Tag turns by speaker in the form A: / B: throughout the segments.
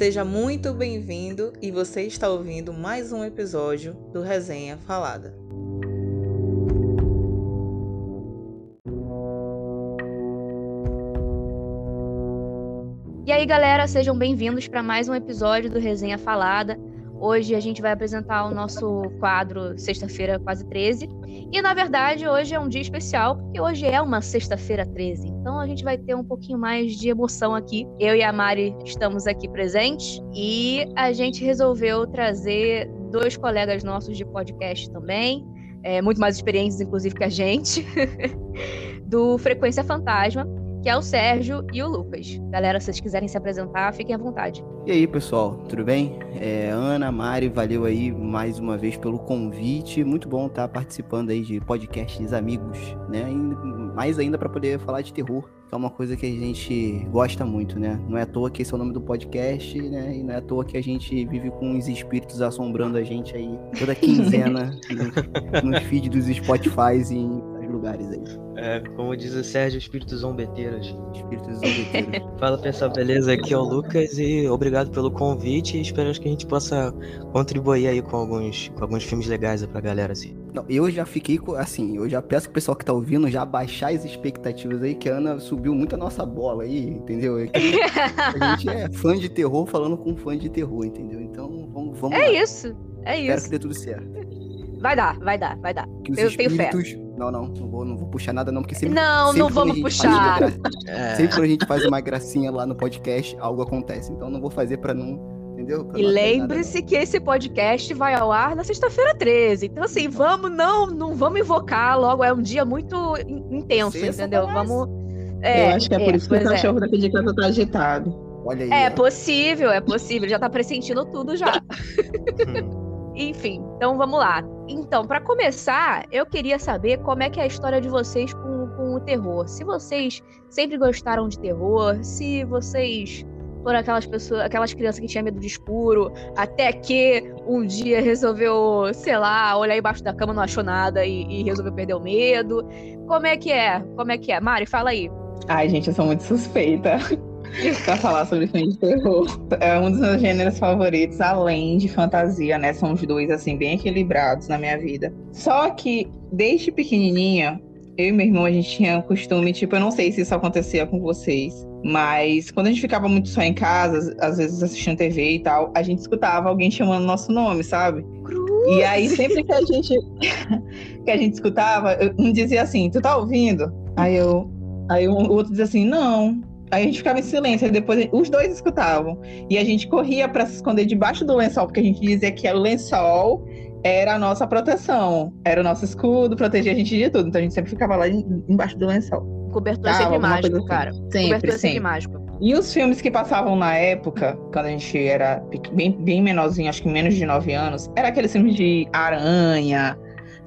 A: Seja muito bem-vindo e você está ouvindo mais um episódio do Resenha Falada.
B: E aí, galera, sejam bem-vindos para mais um episódio do Resenha Falada. Hoje a gente vai apresentar o nosso quadro Sexta-feira Quase 13. E na verdade, hoje é um dia especial, porque hoje é uma Sexta-feira 13. Então a gente vai ter um pouquinho mais de emoção aqui. Eu e a Mari estamos aqui presentes e a gente resolveu trazer dois colegas nossos de podcast também, é, muito mais experientes, inclusive, que a gente, do Frequência Fantasma que é o Sérgio e o Lucas. Galera, se vocês quiserem se apresentar, fiquem à vontade.
C: E aí, pessoal, tudo bem? É, Ana, Mari, valeu aí mais uma vez pelo convite. Muito bom estar participando aí de podcasts amigos, né? E mais ainda para poder falar de terror, que é uma coisa que a gente gosta muito, né? Não é à toa que esse é o nome do podcast, né? E não é à toa que a gente vive com os espíritos assombrando a gente aí toda quinzena nos no feed dos Spotify e em lugares aí.
D: É, como diz o Sérgio, espíritos zombeteiros.
C: Espíritos zombeteiros.
D: Fala pessoal, beleza? Aqui é o Lucas e obrigado pelo convite e esperamos que a gente possa contribuir aí com alguns, com alguns filmes legais pra galera, assim.
C: Não, eu já fiquei assim, eu já peço pro pessoal que tá ouvindo já baixar as expectativas aí, que a Ana subiu muito a nossa bola aí, entendeu? É a gente é fã de terror falando com fã de terror, entendeu? Então vamos, vamos
B: É
C: lá.
B: isso, é
C: Espero
B: isso.
C: que dê tudo certo.
B: Vai dar, vai dar, vai dar. Eu tenho fé.
C: Não, não, não vou, não vou puxar nada não, porque sempre...
B: Não,
C: sempre
B: não
C: quando
B: vamos
C: a gente
B: puxar.
C: faz uma gra-
D: É,
C: Sempre quando a gente faz uma gracinha lá no podcast, algo acontece. Então não vou fazer pra não... Entendeu? Pra
B: E lembre-se que esse podcast vai ao ar na sexta-feira 13. Então, assim, vamos, não, não vamos invocar logo. É um dia muito in- intenso,
C: Sexta,
B: entendeu?
C: mas-
B: Vamos. É,
E: eu acho que é, por isso que o
B: é.
E: cachorro daqui de casa tá agitado.
C: Olha aí.
B: É
C: ó.
B: possível, é possível. Já tá pressentindo tudo já. Enfim, então vamos lá. Então, pra começar, eu queria saber como é que é a história de vocês com, com o terror. Se vocês sempre gostaram de terror, se vocês foram aquelas pessoas, aquelas crianças que tinham medo de escuro, até que um dia resolveu, sei lá, olhar embaixo da cama, não achou nada e, e resolveu perder o medo. Como é que é? Como é que é? Mari, fala aí.
E: Ai, gente, eu sou muito suspeita pra falar sobre filme de terror. É um dos meus gêneros favoritos, além de fantasia, né? São os dois, assim, bem equilibrados na minha vida. Só que, desde pequenininha, eu e meu irmão, a gente tinha costume, tipo, eu não sei se isso acontecia com vocês, mas quando a gente ficava muito só em casa, às vezes assistindo TV e tal, a gente escutava alguém chamando nosso nome, sabe? E aí, sempre que a gente que a gente escutava, um dizia assim, tu tá ouvindo? Aí eu. Aí o outro dizia assim, não. Aí a gente ficava em silêncio, aí depois os dois escutavam. E a gente corria pra se esconder debaixo do lençol, porque a gente dizia que o lençol era a nossa proteção, era o nosso escudo, protegia a gente de tudo. Então a gente sempre ficava lá em- embaixo do lençol.
B: Cobertor é
E: Tá,
B: sempre
E: alguma
B: mágico,
E: assim.
B: cara.
E: Sempre,
B: Cobertor é sempre
E: sempre.
B: mágico.
E: E os filmes que passavam na época, quando a gente era bem, bem menorzinho, acho que menos de 9 anos, era aqueles filmes de aranha,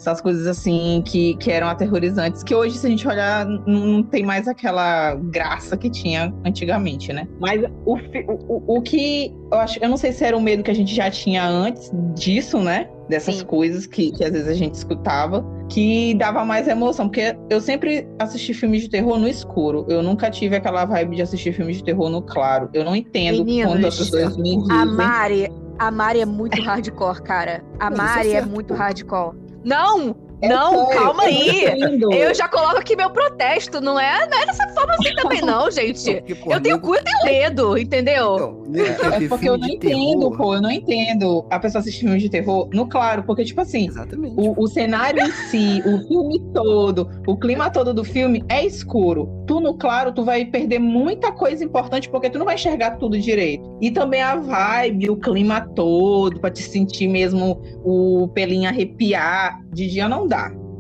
E: essas coisas assim que, que eram aterrorizantes, que hoje, se a gente olhar, não tem mais aquela graça que tinha antigamente, né? Mas o, o, o- que eu acho, eu não sei se era o medo que a gente já tinha antes disso, né? Dessas
B: Sim.
E: coisas que, que às vezes a gente escutava, que dava mais emoção, porque eu sempre assisti filmes de terror no escuro. Eu nunca tive aquela vibe de assistir filmes de terror no claro. Eu não entendo
B: Meninos,
E: quando as pessoas me dizem.
B: A Mari, a Mari é muito hardcore, cara. A
C: é
B: Mari é
C: certo,
B: muito hardcore. Não!
E: É
B: não,
E: sério,
B: calma
E: eu
B: aí! Eu já coloco aqui meu protesto, não é, não é dessa forma assim também, não, gente.
C: Porque, pô,
B: Eu tenho cu, eu tenho medo, entendeu?
C: Então,
E: É porque eu não entendo,
C: terror.
E: pô, eu não entendo a pessoa assistir filmes de terror no claro, porque, tipo assim, o, o cenário em si, o filme todo, o clima todo do filme é escuro. Tu no claro, tu vai perder muita coisa importante, porque tu não vai enxergar tudo direito. E também a vibe, o clima todo, pra te sentir mesmo o pelinho arrepiar. De dia não dá.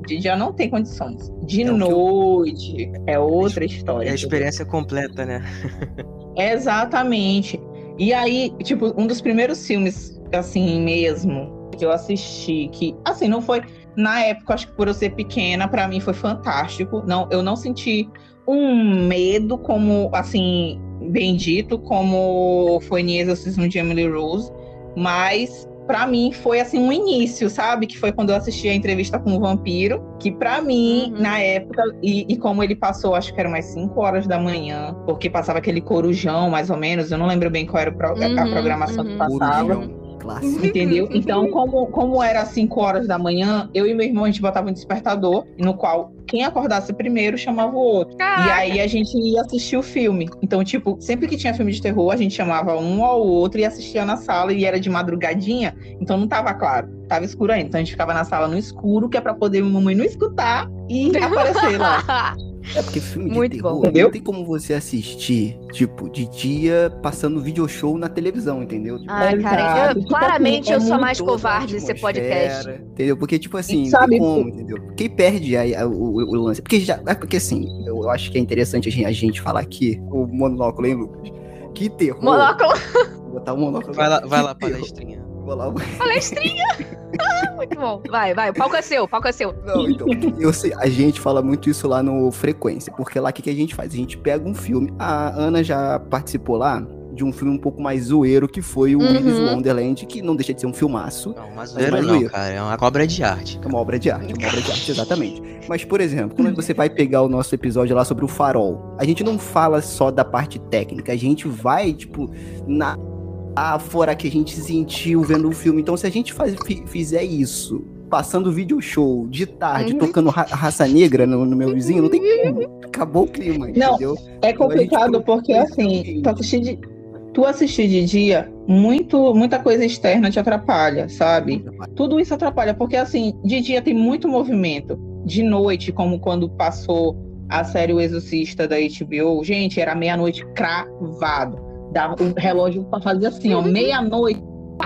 E: De dia não tem condições. De
C: É que eu-
E: noite é outra história.
D: é a experiência completa, né?
E: Exatamente. E aí, tipo, um dos primeiros filmes, assim mesmo, que eu assisti, que, assim, não foi. Na época, acho que por eu ser pequena, pra mim foi fantástico. Não, eu não senti um medo como, assim, bendito, como foi em Exorcismo de Emily Rose. Mas pra mim foi assim um início, sabe? Que foi quando eu assisti a entrevista com o vampiro, que pra mim,
B: Uhum.
E: na época, e, e como ele passou, acho que era umas 5 horas da manhã, porque passava aquele corujão, mais ou menos, eu não lembro bem qual era o pro- a
B: Uhum,
E: programação que
B: uhum.
E: passava.
C: Corujão, clássico.
E: Entendeu? Então, como, como era às 5 horas da manhã, eu e meu irmão a gente botava um despertador, no qual quem acordasse primeiro chamava o outro. E
B: Caraca.
E: aí a gente ia assistir o filme. Então, tipo, sempre que tinha filme de terror, a gente chamava um ao outro e assistia na sala e era de madrugadinha, então não tava claro, tava escuro ainda. Então a gente ficava na sala no escuro, que é pra poder mamãe não escutar e aparecer lá.
C: É porque filme de
B: Muito
C: terror
B: bom.
C: Não tem como você assistir, tipo, de dia passando video show na televisão, entendeu? Tipo,
B: Ai, cara, eu-
E: Tipo
B: claramente eu sou mais covarde desse podcast.
C: Entendeu? Porque, tipo assim, não
E: sabe,
C: tem como, entendeu? Quem perde aí a- o, o- o lance. Porque já. É porque assim, eu acho que é interessante a gente, a gente falar aqui, o monóculo, hein, Lucas? Que terror.
B: Monóculo,
C: Vou botar o monóculo.
D: Vai lá, vai lá, palestrinha.
C: Vou lá,
B: palestrinha. Muito bom. Vai, vai. O palco é seu, o palco é seu.
C: Não, então, eu sei, a gente fala muito isso lá no Frequência, porque lá o que, que a gente faz? A gente pega um filme, a Ana já participou lá de um filme um pouco mais zoeiro, que foi o
B: Uhum.
C: Wonderland, que não deixa de ser um filmaço,
D: Não, mas
C: Mas
D: zoeira
C: vai
D: não,
C: doer.
D: cara. É uma cobra de arte.
C: é uma obra de arte, é uma obra de arte, exatamente. Mas, por exemplo, quando você vai pegar o nosso episódio lá sobre o farol, a gente não fala só da parte técnica, a gente vai, tipo, na fora que a gente sentiu vendo o filme. Então, se a gente faz, fi- fizer isso, passando video show de tarde,
B: Uhum.
C: tocando ra- raça negra no, no meu vizinho, não tem como. Acabou o clima,
E: Não,
C: entendeu?
E: É
C: Então, a
E: complicado
C: gente
E: porque, assim, tu assistir de, tu assistir de dia, muito, muita coisa externa te atrapalha, sabe? Tudo isso atrapalha, porque, assim, de dia tem muito movimento. De noite, como quando passou a série O Exorcista da HBO, gente, era meia-noite cravado. Dava, o relógio fazia assim, ó, meia-noite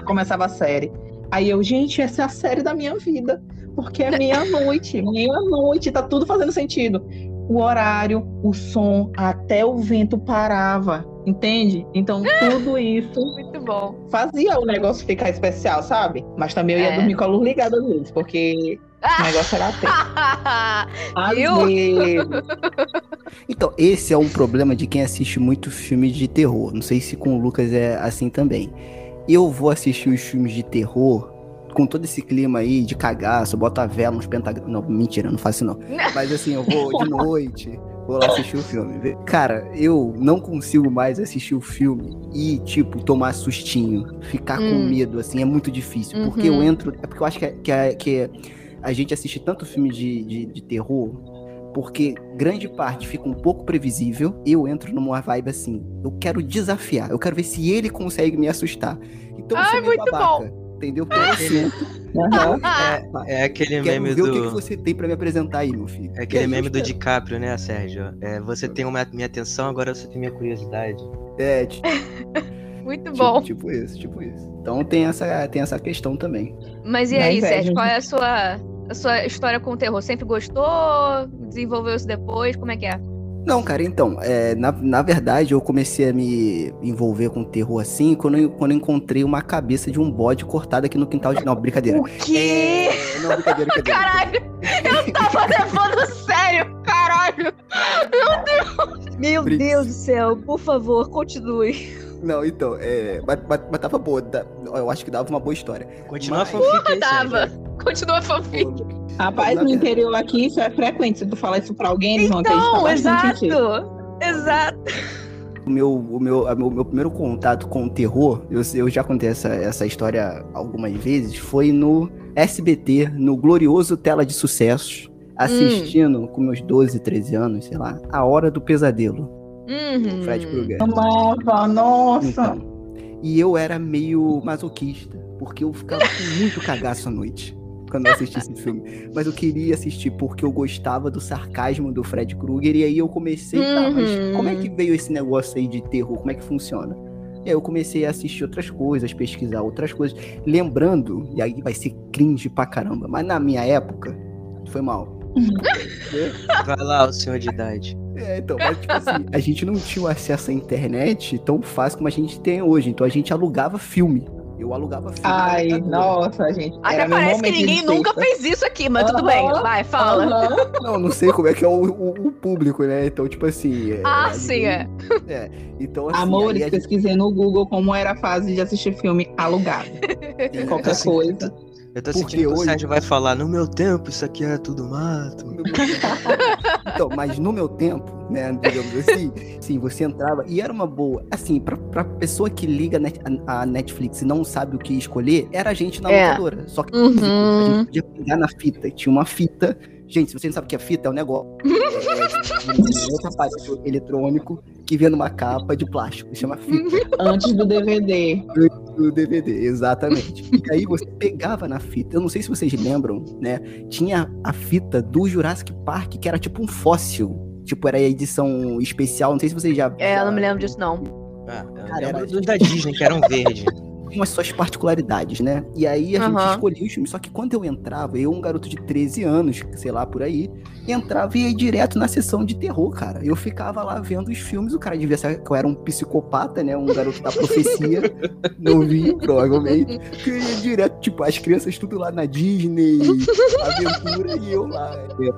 E: começava a série. Aí eu, gente, essa é a série da minha vida. Porque é meia-noite, meia-noite, tá tudo fazendo sentido o horário, o som, até o vento parava, entende? Então tudo isso
B: Muito bom.
E: fazia o negócio ficar especial, sabe? Mas também eu ia
B: É.
E: dormir com a luz ligada às vezes, porque o negócio era vezes.
C: Então, esse é um problema de quem assiste muito filme de terror. Não sei se com o Lucas é assim também. Eu vou assistir os filmes de terror com todo esse clima aí de cagaço, boto a vela, uns pentagramas. Não, mentira, não faço não. Mas assim, eu vou de noite, vou lá assistir o filme. Cara, eu não consigo mais assistir o filme e, tipo, tomar sustinho, ficar com
B: Hum.
C: medo, assim, é muito difícil. Porque eu
B: Uhum.
C: entro. É porque eu acho que, é- que, é- que a gente assiste tanto filme de, de, de terror porque grande parte fica um pouco previsível. Eu entro numa vibe assim, eu quero desafiar, eu quero ver se ele consegue me assustar. Então eu
B: Ai, muito
C: babaca, entendeu? Porque eu sento,
E: Aham.
D: É aquele
C: quero
D: meme
C: ver o que, que
D: do.
C: você tem pra me apresentar aí, meu filho.
D: É aquele
C: aí,
D: meme do DiCaprio, né, Sérgio? É, você tem uma, minha atenção, agora você tem minha curiosidade.
C: É, ti-
B: Muito
C: tipo,
B: bom.
C: tipo isso, tipo isso. Então tem essa, tem essa questão também.
B: Mas e aí,
E: inveja,
B: Sérgio, qual
E: né?
B: é a sua, a sua história com o terror? Sempre gostou? Desenvolveu isso depois? Como é que é?
C: Não, cara, então, é, na, na verdade eu comecei a me envolver com terror assim quando eu, quando eu encontrei uma cabeça de um bode cortada aqui no quintal de. Não, brincadeira.
B: O quê?
C: É, não, brincadeira, brincadeira.
B: Caralho! Eu tava levando sério! Caralho! Meu Deus! Meu
C: Brin-
B: Deus do céu, por favor, continue.
C: Não, então, é. Mas, mas, mas tava boa. da- Eu acho que dava uma boa história.
D: Continua
C: Mas-
D: a fanfic aí,
B: Dava. Continua a fanfic.
E: Rapaz, no
C: verdade-
E: interior aqui isso é frequente. Se tu falar isso pra alguém, eles vão acreditar
B: Então,
E: em ti.
B: exato! Exato.
C: O meu, o meu, a meu, meu primeiro contato com o terror, eu, eu já contei essa, essa história algumas vezes, foi no SBT, no glorioso Tela de Sucessos, assistindo com meus 12, 13 anos, sei lá, A Hora do Pesadelo,
B: Uhum.
C: Fred Krueger.
E: Amava, nossa.
C: Então, e eu era meio masoquista, porque eu ficava com muito cagaço à noite quando eu assistia esse filme. Mas eu queria assistir porque eu gostava do sarcasmo do Fred Krueger, e aí eu comecei, tá, mas
B: Uhum.
C: como é que veio esse negócio aí de terror? Como é que funciona? E aí eu comecei a assistir outras coisas, pesquisar outras coisas, lembrando, e aí vai ser cringe pra caramba, mas na minha época, foi mal.
D: Vai lá, o senhor de idade.
C: É, então, mas tipo assim, a gente não tinha o acesso à internet tão fácil como a gente tem hoje. Então a gente alugava filme. Eu alugava filme.
E: Ai, nossa, gente.
B: Até parece que ninguém nunca fez isso aqui, mas tudo
E: Aham.
B: bem. Vai, fala.
E: Aham.
C: Não, não sei como é que é o, o- o público, né? Então, tipo assim. é,
B: Ah, sim,
C: gente- é. Então, assim.
E: Amores,
C: gente-
E: pesquisei no Google como era a fase de assistir filme alugado. Qualquer
D: Assim,
E: coisa.
D: Eu tô
C: Porque
D: sentindo que o
C: hoje-
D: Sérgio vai falar, no meu tempo isso aqui era tudo mato.
C: Então, mas no meu tempo, né, digamos assim, sim, você entrava e era uma boa. Assim, pra, pra pessoa que liga net- a, a Netflix e não sabe o que escolher, era a gente na
B: É.
C: locadora. Só que
B: Uhum.
C: a gente podia pegar na fita. Tinha uma fita. Gente, se você não sabe o que é fita, é um negócio. É, outro aparelho eletrônico que vem numa capa de plástico. Chama fita.
E: Antes do DVD.
C: Do DVD, exatamente. E aí você pegava na fita, eu não sei se vocês lembram, né? Tinha a fita do Jurassic Park, que era tipo um fóssil. Tipo, era a edição especial, não sei se vocês já.
B: É, eu não me lembro disso, não.
D: Ah,
C: Cara, era-
D: dos da Disney, que eram verde.
C: tinham as suas particularidades, né? E aí a gente
B: Aham.
C: escolhia os filmes. Só que quando eu entrava, eu, um garoto de 13 anos, sei lá, por aí, entrava e ia direto na sessão de terror, cara. Eu ficava lá vendo os filmes, o cara devia saber que eu era um psicopata, né? Um garoto da profecia. não vi, provavelmente. Que eu ia direto, tipo, as crianças tudo lá na Disney, aventura, e eu lá.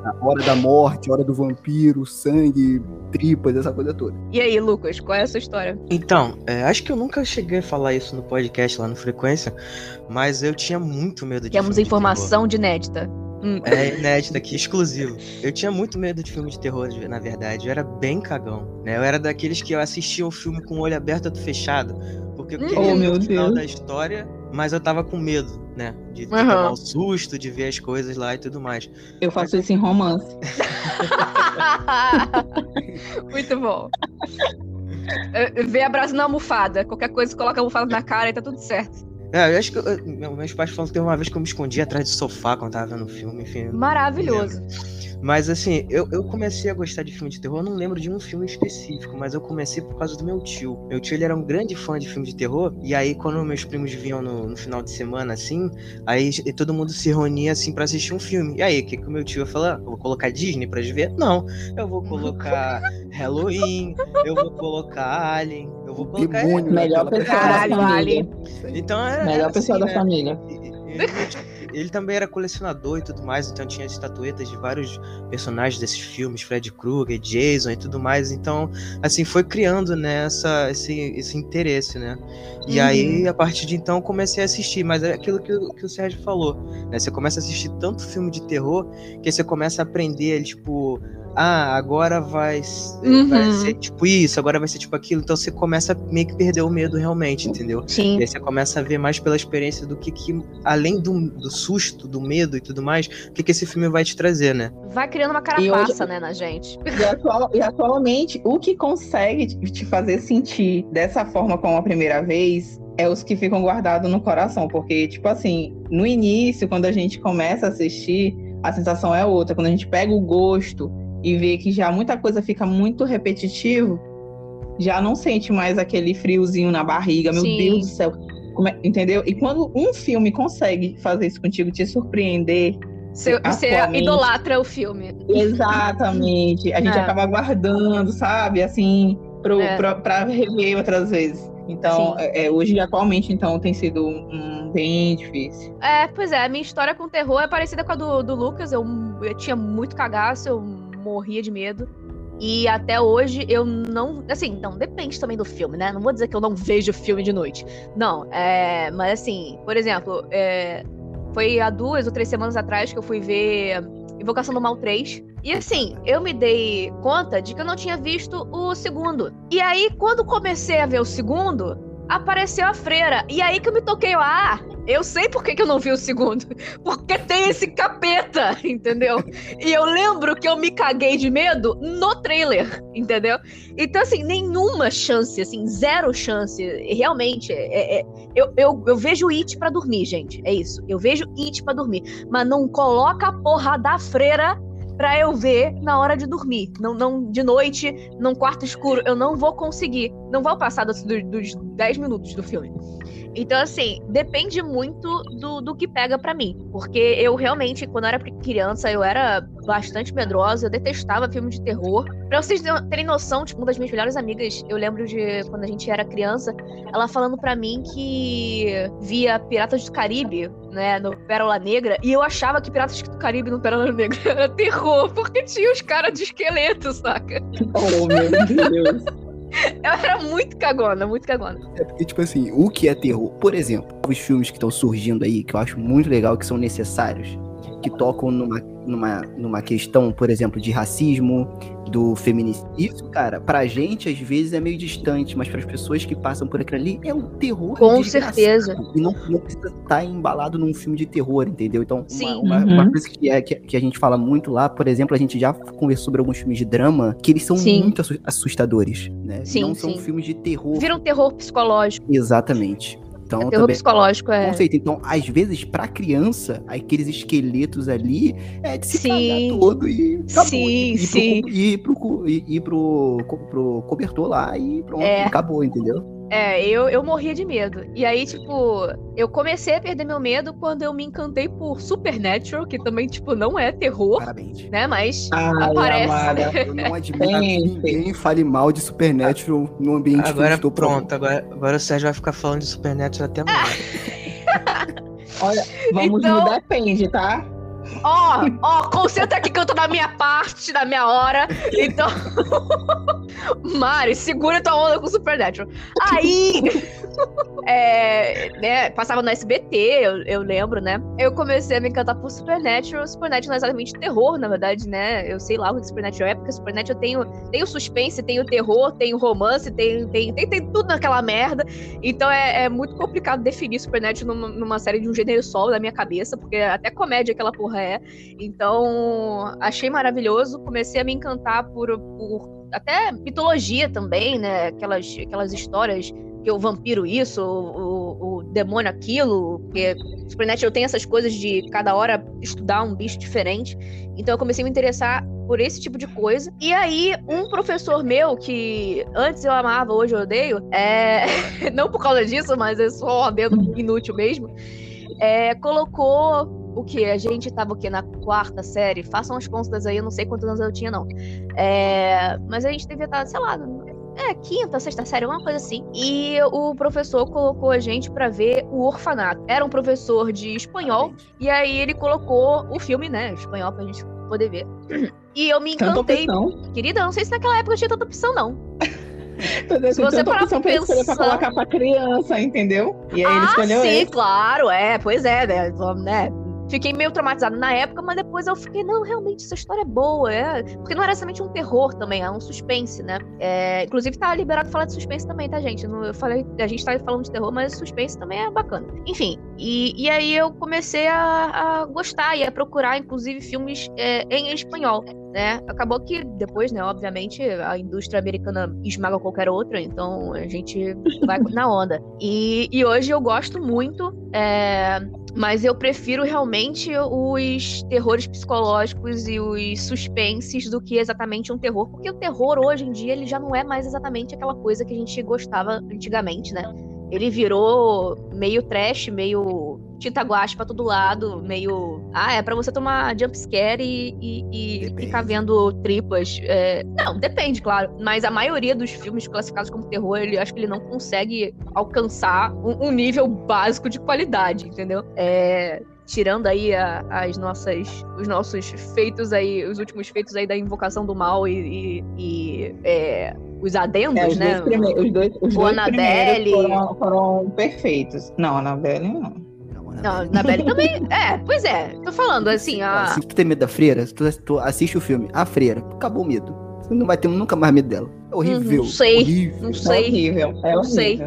C: A hora da morte, a hora do vampiro, sangue, tripas, essa coisa toda.
B: E aí, Lucas, qual é a sua história?
D: Então, é, acho que eu nunca cheguei a falar isso no podcast lá no Frequência, mas eu tinha muito medo de
B: Temos
D: filme de
B: informação de inédita. Hum.
D: É inédito aqui, exclusivo. Eu tinha muito medo de filme de terror, na verdade. Eu era bem cagão, né? Eu era daqueles que eu assistia o filme com o olho aberto e outro fechado. Porque eu
B: Hum.
D: queria
E: Oh,
D: ver
E: meu
D: o final
E: Deus.
D: da história, mas eu tava com medo, né? De, de
B: Aham.
D: tomar o susto, de ver as coisas lá e tudo mais.
E: Eu faço isso em romance.
B: Muito bom. É, Vê abraço na almofada. Qualquer coisa, coloca a almofada na cara e tá tudo certo.
D: É, eu acho que eu- eu- meu- meus pais falam que teve uma vez que eu me escondi atrás do sofá quando tava vendo o filme, enfim.
B: Maravilhoso.
D: Mas assim, eu, eu comecei a gostar de filme de terror, eu não lembro de um filme específico, mas eu comecei por causa do meu tio. Meu tio ele era um grande fã de filme de terror, e aí quando meus primos vinham no, no final de semana, assim, aí e todo mundo se reunia assim pra assistir um filme. E aí, o que, que o meu tio ia falar? Eu vou colocar Disney pra gente ver? Não. Eu vou colocar Halloween, eu vou colocar Alien, eu vou colocar.
C: Demônio,
E: Melhor
C: naquela-
E: pessoa
B: Caralho,
E: da família.
D: Então era.
E: Melhor
D: era
E: pessoa
D: assim,
E: da
D: né?
E: família.
D: E- e- Ele, ele também era colecionador e tudo mais, então tinha estatuetas de vários personagens desses filmes, Fred Krueger, Jason e tudo mais. Então, assim, foi criando né, essa, esse, esse interesse, né? E
B: Uhum.
D: aí, a partir de então, comecei a assistir, mas é aquilo que, o- que o Sérgio falou, né? Você começa a assistir tanto filme de terror que você começa a aprender, tipo, ah, agora vai, s- vai
B: Uhum.
D: ser tipo isso, agora vai ser tipo aquilo. Então você começa a meio que perder o medo realmente, entendeu?
B: Sim.
D: E aí você começa a ver mais pela experiência do que, que além do, do susto, do medo e tudo mais, o que, que esse filme vai te trazer, né?
B: Vai criando uma
E: E hoje-
B: carapaça, né, na gente.
E: E, atual- e atualmente, o que consegue te te fazer sentir dessa forma como a primeira vez é os que ficam guardados no coração. Porque, tipo assim, no início, quando a gente começa a assistir, a sensação é outra. Quando a gente pega o gosto e vê que já muita coisa fica muito repetitivo, já não sente mais aquele friozinho na barriga. Meu
B: Sim.
E: Deus do céu. É- entendeu? E quando um filme consegue fazer isso contigo, te surpreender,
B: Você, idolatra o filme.
E: Exatamente. A gente
B: É.
E: acaba guardando, sabe? Assim, pro,
B: É.
E: pra, pra rever outras vezes. Então, é, é, hoje, atualmente, então, tem sido um, bem difícil.
B: É, pois é, a minha história com terror é parecida com a do, do Lucas. Eu, eu tinha muito cagaço, eu morria de medo. E até hoje eu não. Assim, não, depende também do filme, né? Não vou dizer que eu não vejo filme de noite. Não, é. Mas assim, por exemplo, é, foi há duas ou três semanas atrás que eu fui ver Invocação do Mal 3. E assim, eu me dei conta de que eu não tinha visto o segundo. E aí, quando comecei a ver o segundo, apareceu a freira. E aí que eu me toquei, ah, eu sei por que, que eu não vi o segundo. Porque tem esse capeta, entendeu? E eu lembro que eu me caguei de medo no trailer, entendeu? Então, assim, nenhuma chance, assim, zero chance. Realmente, é, é- eu, eu, eu vejo It pra dormir, gente. É isso. Eu vejo It pra dormir. Mas não coloca a porra da freira pra eu ver na hora de dormir. Não, não de noite, num quarto escuro. Eu não vou conseguir. Não vou passar dos, dos, dos 10 minutos do filme. Então, assim, depende muito do, do que pega pra mim. Porque eu realmente, quando eu era criança, eu era bastante medrosa, eu detestava filme de terror. Pra vocês terem noção, tipo, uma das minhas melhores amigas, eu lembro de quando a gente era criança, ela falando pra mim que via Piratas do Caribe, né, no Pérola Negra, e eu achava que Piratas do Caribe no Pérola Negra era terror, porque tinha os caras de esqueleto, saca?
E: Oh, meu Deus.
B: Eu era muito cagona, muito cagona.
C: É porque, tipo assim, o que é terror? Por exemplo, os filmes que estão surgindo aí, que eu acho muito legal, que são necessários, que tocam numa, numa, numa questão, por exemplo, de racismo, do feminismo. Isso, cara, pra gente, às vezes, é meio distante, mas para as pessoas que passam por aquilo ali, é um terror.
B: Com certeza.
C: E não, não precisa estar embalado num filme de terror, entendeu? Então, uma-
B: Sim.
C: uma,
E: Uhum.
C: uma coisa que, é, que, que a gente fala muito lá, por exemplo, a gente já conversou sobre alguns filmes de drama, que eles são
B: Sim.
C: muito assu- assustadores, né?
B: Sim,
C: não são
B: sim.
C: filmes de terror.
B: Vira um terror psicológico.
C: Exatamente. Então,
B: terror
C: também,
B: psicológico é.
C: conceito. Então, às vezes, pra criança, aqueles esqueletos ali é de se
B: Sim.
C: cagar todo e acabou.
B: Sim,
C: e, e
B: sim.
C: Pro, e ir pro, e ir pro, co- pro cobertor lá e pronto,
B: É.
C: acabou, entendeu?
B: É, eu, eu morria de medo. E aí, tipo, eu comecei a perder meu medo quando eu me encantei por Supernatural, que também, tipo, não é terror,
C: Parabéns.
B: né? Mas
E: Ai,
B: Aparece.
E: amada.
C: Eu não admito que ninguém fale mal de Supernatural no ambiente que eu
D: Agora
C: estou
D: pronto, agora, agora o Sérgio vai ficar falando de Supernatural até amanhã.
E: Olha, vamos
B: Então-
E: no depende, tá?
B: Ó, ó, concentra aqui que eu tô na minha parte, na minha hora. Então. Mari, segura tua onda com o Supernatural. Aí. É, né, passava no SBT, eu, eu lembro, né? Eu comecei a me encantar por Supernatural. Supernatural não é exatamente terror, na verdade, né? Eu sei lá o que Supernatural é, porque Supernatural tem o, tem o suspense, tem o terror, tem o romance, tem, tem, tem, tem tudo naquela merda. Então é, é muito complicado definir Supernatural numa, numa série de um gênero solo na minha cabeça, porque até comédia aquela porra é. Então, achei maravilhoso. Comecei a me encantar por, por até mitologia também, né? Aquelas, aquelas histórias que o vampiro isso, o, o, o demônio aquilo, porque Supernatural tem essas coisas de cada hora estudar um bicho diferente. Então eu comecei a me interessar por esse tipo de coisa. E aí, um professor meu, que antes eu amava, hoje eu odeio, é... não por causa disso, mas é só um adendo inútil mesmo, é, colocou o que? A gente tava o quê? Na quarta série? Façam as contas aí, eu não sei quantos anos eu tinha, não. É, mas a gente devia estar, sei lá, é, quinta, sexta série, uma coisa assim. E o professor colocou a gente pra ver o orfanato. Era um professor de espanhol, e aí ele colocou o filme, né? Espanhol pra gente poder ver. E eu me encantei. Querida, não sei se naquela época tinha tanta opção, não.
E: Se
B: Se você parar
E: opção
B: pra
E: escolher pra
B: pensar-
E: colocar pra criança, entendeu? E aí ele
B: ah,
E: escolheu
B: sim,
E: esse.
B: claro, é, pois é, né? vamos, né? Fiquei meio traumatizada na época, mas depois eu fiquei, não, realmente, essa história é boa, é. Porque não era exatamente um terror também, é um suspense, né? É, inclusive tá liberado falar de suspense também, tá, gente? Eu falei, a gente tá falando de terror, mas suspense também é bacana. Enfim, e, e aí eu comecei a, a gostar e a procurar, inclusive, filmes é, em espanhol. Né? Acabou que depois, né, obviamente, a indústria americana esmaga qualquer outra, então a gente vai na onda. E, e hoje eu gosto muito, é, mas eu prefiro realmente os terrores psicológicos e os suspenses do que exatamente um terror, porque o terror hoje em dia ele já não é mais exatamente aquela coisa que a gente gostava antigamente, né? Ele virou meio trash, meio tinta guache pra todo lado, meio. Ah, é pra você tomar jumpscare e, e, e ficar vendo tripas. É, Não, depende, claro. Mas a maioria dos filmes classificados como terror, ele acho que ele não consegue alcançar um, um nível básico de qualidade, entendeu? É, Tirando aí a- as nossas, os nossos feitos aí, os últimos feitos aí da invocação do mal e, e- e, é, os adendos,
E: É, os,
B: né?
E: dois os dois, os
B: O
E: dois
B: Annabelle.
E: primeiros foram, foram perfeitos. Não, Annabelle não.
C: Não,
B: Não, Belly também. É, pois é. Tô falando assim, a.
C: Se tu tem medo da freira, se tu, tu assiste o filme A Freira, acabou o medo. Você não vai ter nunca mais medo dela. É horrível.
B: Não sei,
C: horrível.
B: Não
E: É
B: sei.
E: horrível. É
B: Não sei.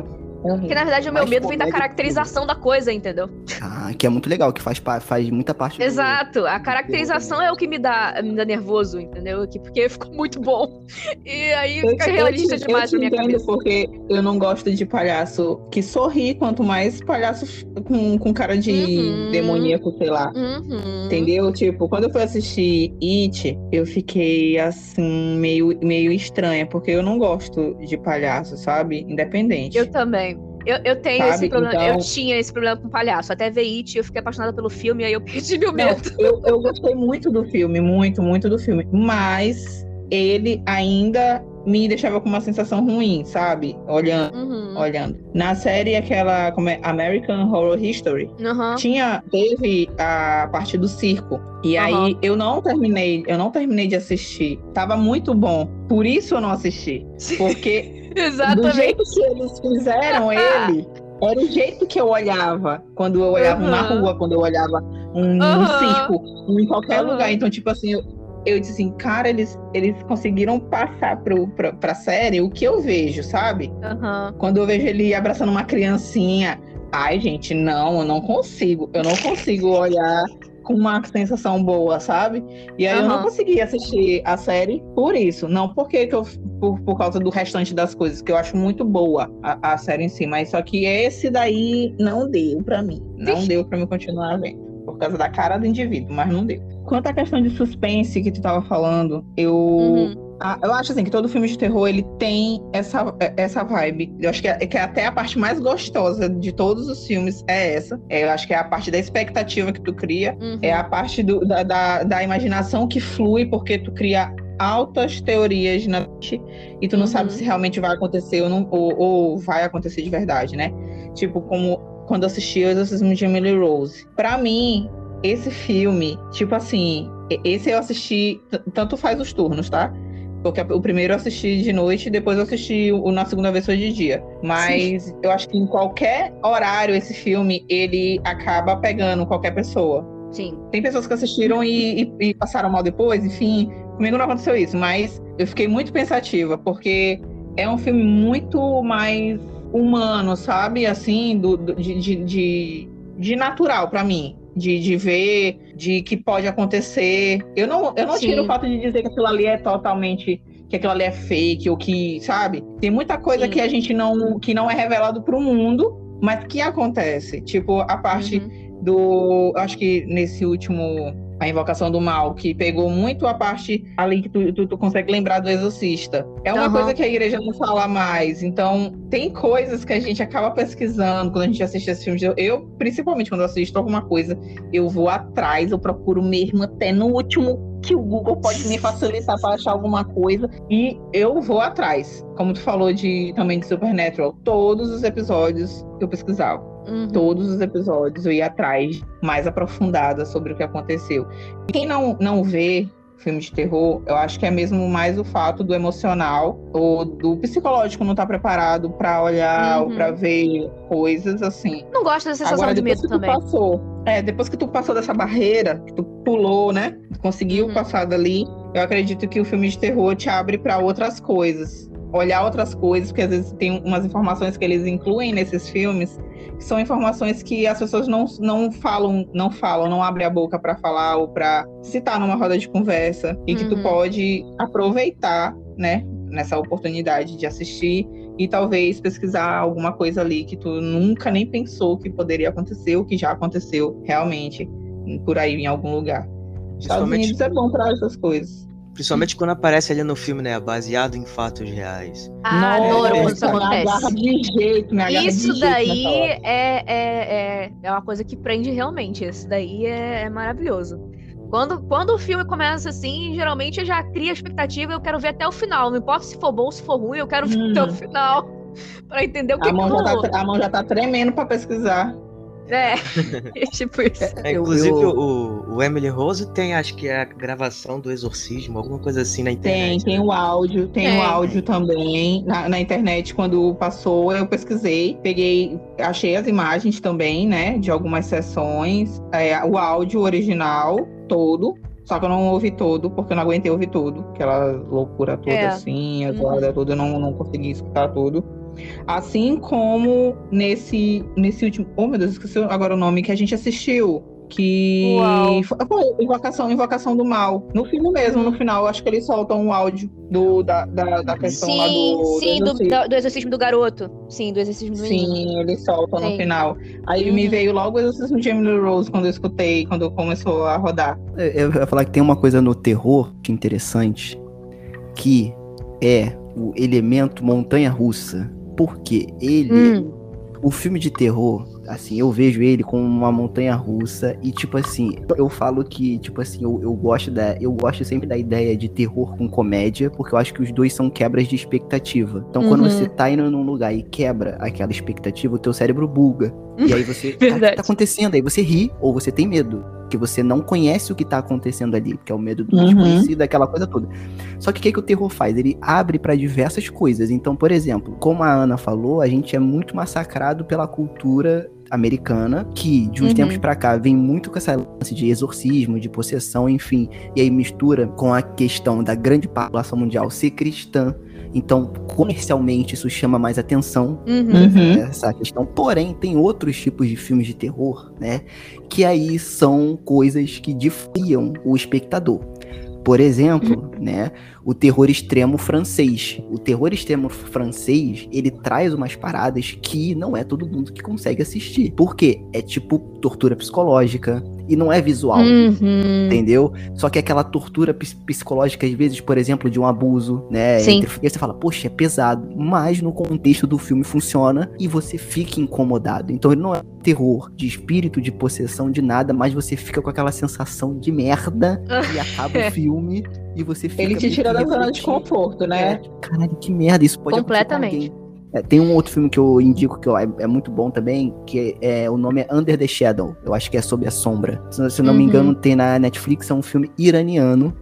E: Horrível.
B: Porque na verdade o meu
C: Mas
B: medo vem da caracterização da coisa, entendeu?
C: Ah, que é muito legal, que faz, faz muita parte do-
B: Exato. A caracterização é o que me dá, me dá nervoso, entendeu? Que- Porque ficou muito bom. E aí
E: Eu
B: fica
E: te- eu
B: realista
E: te-
B: demais
E: eu
B: na
E: te
B: minha
E: entendo
B: cabeça.
E: porque eu não gosto de palhaço que sorri, quanto mais palhaço com, com cara de
B: Uhum.
E: demoníaco, sei lá.
B: Uhum.
E: Entendeu? Tipo, quando eu fui assistir It, eu fiquei assim, meio, meio estranha, porque eu não gosto de palhaço, sabe? Independente.
B: Eu também. Eu, eu tenho
E: Sabe?
B: esse problema. Eu
E: Então-
B: tinha esse problema com palhaço. Até ver It, eu fiquei apaixonada pelo filme, aí eu perdi meu
E: Não,
B: medo.
E: eu, eu gostei muito do filme, muito, muito do filme. Mas ele ainda me deixava com uma sensação ruim, sabe? Olhando,
B: Uhum.
E: olhando. Na série, aquela como é, American Horror History,
B: Uhum.
E: tinha teve a parte do circo e
B: Aham.
E: aí eu não terminei eu não terminei de assistir tava muito bom por isso eu não assisti porque. Do jeito que eles fizeram ele, era o jeito que eu olhava. Quando eu olhava
B: Uhum.
E: na rua, quando eu olhava um, um
B: Uhum.
E: circo, em qualquer
B: Uhum.
E: lugar. Então, tipo assim, eu, eu disse assim, cara, eles, eles conseguiram passar pro, pra, pra série o que eu vejo, sabe?
B: Aham.
E: Quando eu vejo ele abraçando uma criancinha, ai, gente, não, eu não consigo. Eu não consigo olhar com uma sensação boa, sabe? E aí eu não consegui assistir a série por isso. Não porque que eu, por, por causa do restante das coisas, que eu acho muito boa a, a série em si. Mas só que esse daí não deu pra mim. Não deu pra me continuar vendo. Por causa da cara do indivíduo, mas não deu. Quanto à questão de suspense que tu tava falando, eu.
B: Uhum.
E: Ah, eu acho assim que todo filme de terror ele tem essa, essa vibe. Eu acho que, é, que até a parte mais gostosa de todos os filmes é essa. É, eu acho que é a parte da expectativa que tu cria,
B: Uhum.
E: é a parte do- da, da, da imaginação que flui, porque tu cria altas teorias na mente e tu não
B: Uhum.
E: sabe se realmente vai acontecer ou, não, ou, ou vai acontecer de verdade, né? Tipo, como quando assisti o Exorcismo de Emily Rose. Pra mim, esse filme, tipo assim, esse eu assisti, tanto faz os turnos, tá? Porque o primeiro eu assisti de noite, depois eu assisti o na segunda vez foi de dia. Mas eu acho que em qualquer horário esse filme, ele acaba pegando qualquer pessoa.
B: Sim.
E: Tem pessoas que assistiram e, e- e passaram mal depois, enfim. Comigo não aconteceu isso, mas eu fiquei muito pensativa, porque é um filme muito mais humano, sabe? Assim, do, do- de, de, de, de natural pra mim. De, de ver, de que pode acontecer. Eu não, eu não
B: Sim.
E: tiro o fato de dizer que aquilo ali é totalmente. Que aquilo ali é fake, ou que, sabe? Tem muita coisa
B: Sim.
E: que a gente não. que não é revelado pro mundo, mas que acontece. Tipo, a parte
B: Uhum.
E: do. Acho que nesse último. A Invocação do Mal, que pegou muito a parte ali que tu, tu, tu consegue lembrar do Exorcista. É uma
B: Aham.
E: coisa que a igreja não fala mais. Então, tem coisas que a gente acaba pesquisando quando a gente assiste esse filme. Eu, eu, principalmente quando eu assisto alguma coisa, eu vou atrás, eu procuro mesmo até no último que o Google pode me facilitar para achar alguma coisa. E eu vou atrás. Como tu falou de também de Supernatural, todos os episódios eu pesquisava
B: Uhum.
E: todos os episódios, eu ia atrás mais aprofundada sobre o que aconteceu. Quem não, não vê filme de terror, eu acho que é mesmo mais o fato do emocional ou do psicológico não estar preparado para olhar
B: Uhum.
E: ou para ver coisas assim.
B: Não gosto da sensação
E: Agora,
B: de medo
E: que tu
B: também.
E: passou, é, depois que tu passou dessa barreira, que tu pulou, né? Conseguiu
B: Uhum.
E: passar dali, eu acredito que o filme de terror te abre para outras coisas. Olhar outras coisas, porque às vezes tem umas informações que eles incluem nesses filmes, que são informações que as pessoas não, não falam, não falam, não abrem a boca para falar ou para citar numa roda de conversa e que tu
B: Uhum.
E: pode aproveitar, né, nessa oportunidade de assistir e talvez pesquisar alguma coisa ali que tu nunca nem pensou que poderia acontecer ou que já aconteceu realmente por aí em algum lugar. Estados Unidos é bom para essas coisas.
D: Principalmente quando aparece ali no filme, né? Baseado em fatos reais.
B: Ah, adoro quando isso acontece.
E: de jeito, de
B: Isso
E: jeito
B: daí
E: hora.
B: é, é, é, é uma coisa que prende realmente. Isso daí é, é maravilhoso. Quando, quando o filme começa assim, geralmente eu já crio a expectativa, eu quero ver até o final. Não importa se for bom ou se for ruim, eu quero ver até o
E: Hum.
B: final. Pra entender o que,
E: A mão,
B: que
E: já
B: rolou.
E: tá, a mão já tá tremendo para pesquisar.
B: É, tipo isso.
D: É,
C: Eu-
D: inclusive,
C: eu-
D: O, o Emily Rose tem, acho que é a gravação do exorcismo, alguma coisa assim na
E: Tem,
D: internet.
E: tem
D: né?
E: o áudio, tem
B: Tem.
E: o áudio também na, na internet. Quando passou, eu pesquisei, peguei, achei as imagens também, né, de algumas sessões, é, o áudio original todo. Só que eu não ouvi todo, porque eu não aguentei ouvir tudo. Aquela loucura toda
B: É.
E: assim, a
B: Uhum.
E: zoada toda, eu não, não consegui escutar tudo. Assim como nesse, nesse último. Oh, meu Deus, esqueci agora o nome que a gente assistiu. Que
B: Uau.
E: foi foi Invocação, Invocação do Mal. No filme mesmo, no final, acho que eles soltam um áudio do, da, da, da questão lá
B: Sim,
E: do.
B: sim, do,
E: exorcismo.
B: da- do exorcismo do garoto. Sim, do exorcismo do menino.
E: Sim, eles soltam
B: Sim.
E: no final. Aí me
B: Uhum.
E: veio logo o exorcismo de Emily Rose quando eu escutei, quando começou a rodar.
C: Eu eu ia falar que tem uma coisa no terror que é interessante, que é o elemento montanha-russa. Porque ele,
B: Hum.
C: o filme de terror, assim, eu vejo ele como uma montanha-russa e tipo assim, eu falo que, tipo assim, eu, eu gosto da, eu gosto sempre da ideia de terror com comédia, porque eu acho que os dois são quebras de expectativa. Então, quando
B: Uhum.
C: você tá indo num lugar e quebra aquela expectativa, o teu cérebro buga. E aí você, que
B: Verdade.
C: tá acontecendo? Aí você ri ou você tem medo. Porque você não conhece o que tá acontecendo ali, que é o medo do
E: Uhum.
C: desconhecido, aquela coisa toda. Só que o que, que o terror faz? Ele abre para diversas coisas. Então, por exemplo, como a Ana falou, a gente é muito massacrado pela cultura americana, que de uns
B: Uhum.
C: tempos pra cá vem muito com essa lance de exorcismo, de possessão, enfim, e aí mistura com a questão da grande população mundial ser cristã. Então, comercialmente, isso chama mais atenção
B: Uhum.
E: Uhum.
C: essa questão. Porém, tem outros tipos de filmes de terror, né? Que aí são coisas que difiam o espectador. Por exemplo, né, o terror extremo francês. O terror extremo francês, ele traz umas paradas que não é todo mundo que consegue assistir. Por quê? É tipo tortura psicológica e não é visual.
B: Uhum.
C: Entendeu? Só que aquela tortura ps- psicológica, às vezes, por exemplo, de um abuso, né?
B: Sim.
C: entre- E aí você fala, poxa, é pesado. Mas no contexto do filme funciona e você fica incomodado. Então ele não é terror de espírito, de possessão, de nada, mas você fica com aquela sensação de merda e acaba o filme e você fica.
E: Ele te tira da zona de conforto, né?
C: É, caralho, que merda, isso pode acontecer com
B: Completamente.
C: É, tem um outro filme que eu indico que eu- é, é muito bom também, que é, o nome é Under the Shadow. Eu acho que é sobre a sombra. Se, se eu não me
B: Uhum.
C: engano, tem na Netflix, é um filme iraniano.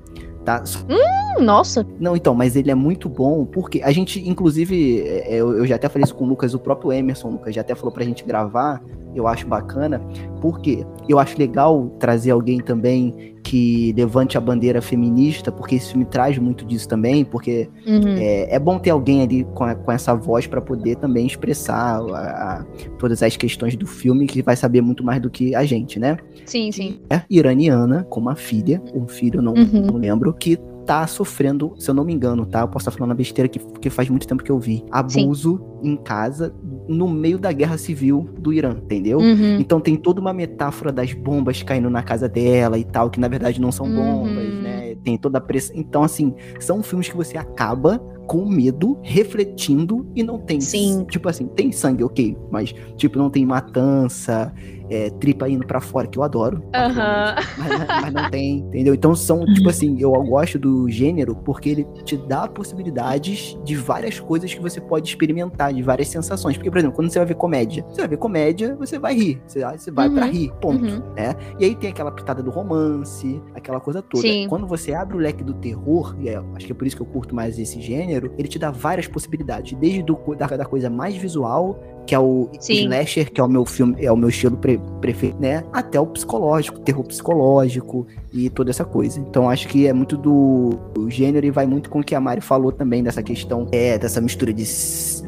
C: Tá?
B: Hum, Nossa.
C: Não, então, mas ele é muito bom, porque a gente, inclusive, é, eu, eu já até falei isso com o Lucas, o próprio Emerson, o Lucas já até falou pra gente gravar, eu acho bacana, porque eu acho legal trazer alguém também que levante a bandeira feminista, porque esse filme traz muito disso também, porque
B: Uhum.
C: é, é bom ter alguém ali com, a- com essa voz pra poder também expressar a- a- todas as questões do filme, que vai saber muito mais do que a gente, né?
B: Sim, sim.
C: É iraniana, com uma filha, um filho, não,
B: Uhum.
C: não lembro, que tá sofrendo, se eu não me engano, tá? Eu posso estar falando uma besteira que, que faz muito tempo que eu vi. Abuso em casa, no meio da guerra civil do Irã, entendeu?
B: Uhum.
C: Então tem toda uma metáfora das bombas caindo na casa dela e tal, que na verdade não são bombas,
B: Uhum.
C: né? Tem toda a pressão. Então, assim, são filmes que você acaba com medo, refletindo e não tem.
B: Sim.
C: Tipo assim, tem sangue, ok, mas, tipo, não tem matança, é, tripa indo pra fora, que eu adoro.
B: Aham.
C: Mas, mas não tem, entendeu? Então são, tipo assim, eu gosto do gênero porque ele te dá possibilidades de várias coisas que você pode experimentar, de várias sensações. Porque, por exemplo, quando você vai ver comédia, você vai ver comédia, você vai rir. Você, você vai pra
B: Uhum,
C: rir, ponto.
B: uhum.
C: Né? E aí tem aquela pitada do romance, aquela coisa toda.
B: Sim.
C: Quando você abre o leque do terror, e é- acho que é por isso que eu curto mais esse gênero, ele te dá várias possibilidades. Desde do, da, da coisa mais visual, que é o
B: Sim.
C: slasher, que é o meu filme, é o meu estilo pre- preferido, né? Até o psicológico, terror psicológico e toda essa coisa. Então acho que é muito do, do gênero e vai muito com o que a Mari falou também dessa questão, é, dessa mistura de,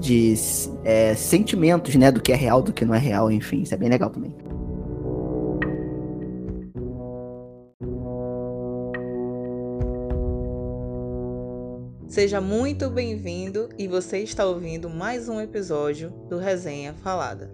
C: de é, sentimentos, né? Do que é real, do que não é real, enfim, isso é bem legal também.
A: Seja muito bem-vindo e você está ouvindo mais um episódio do Resenha Falada.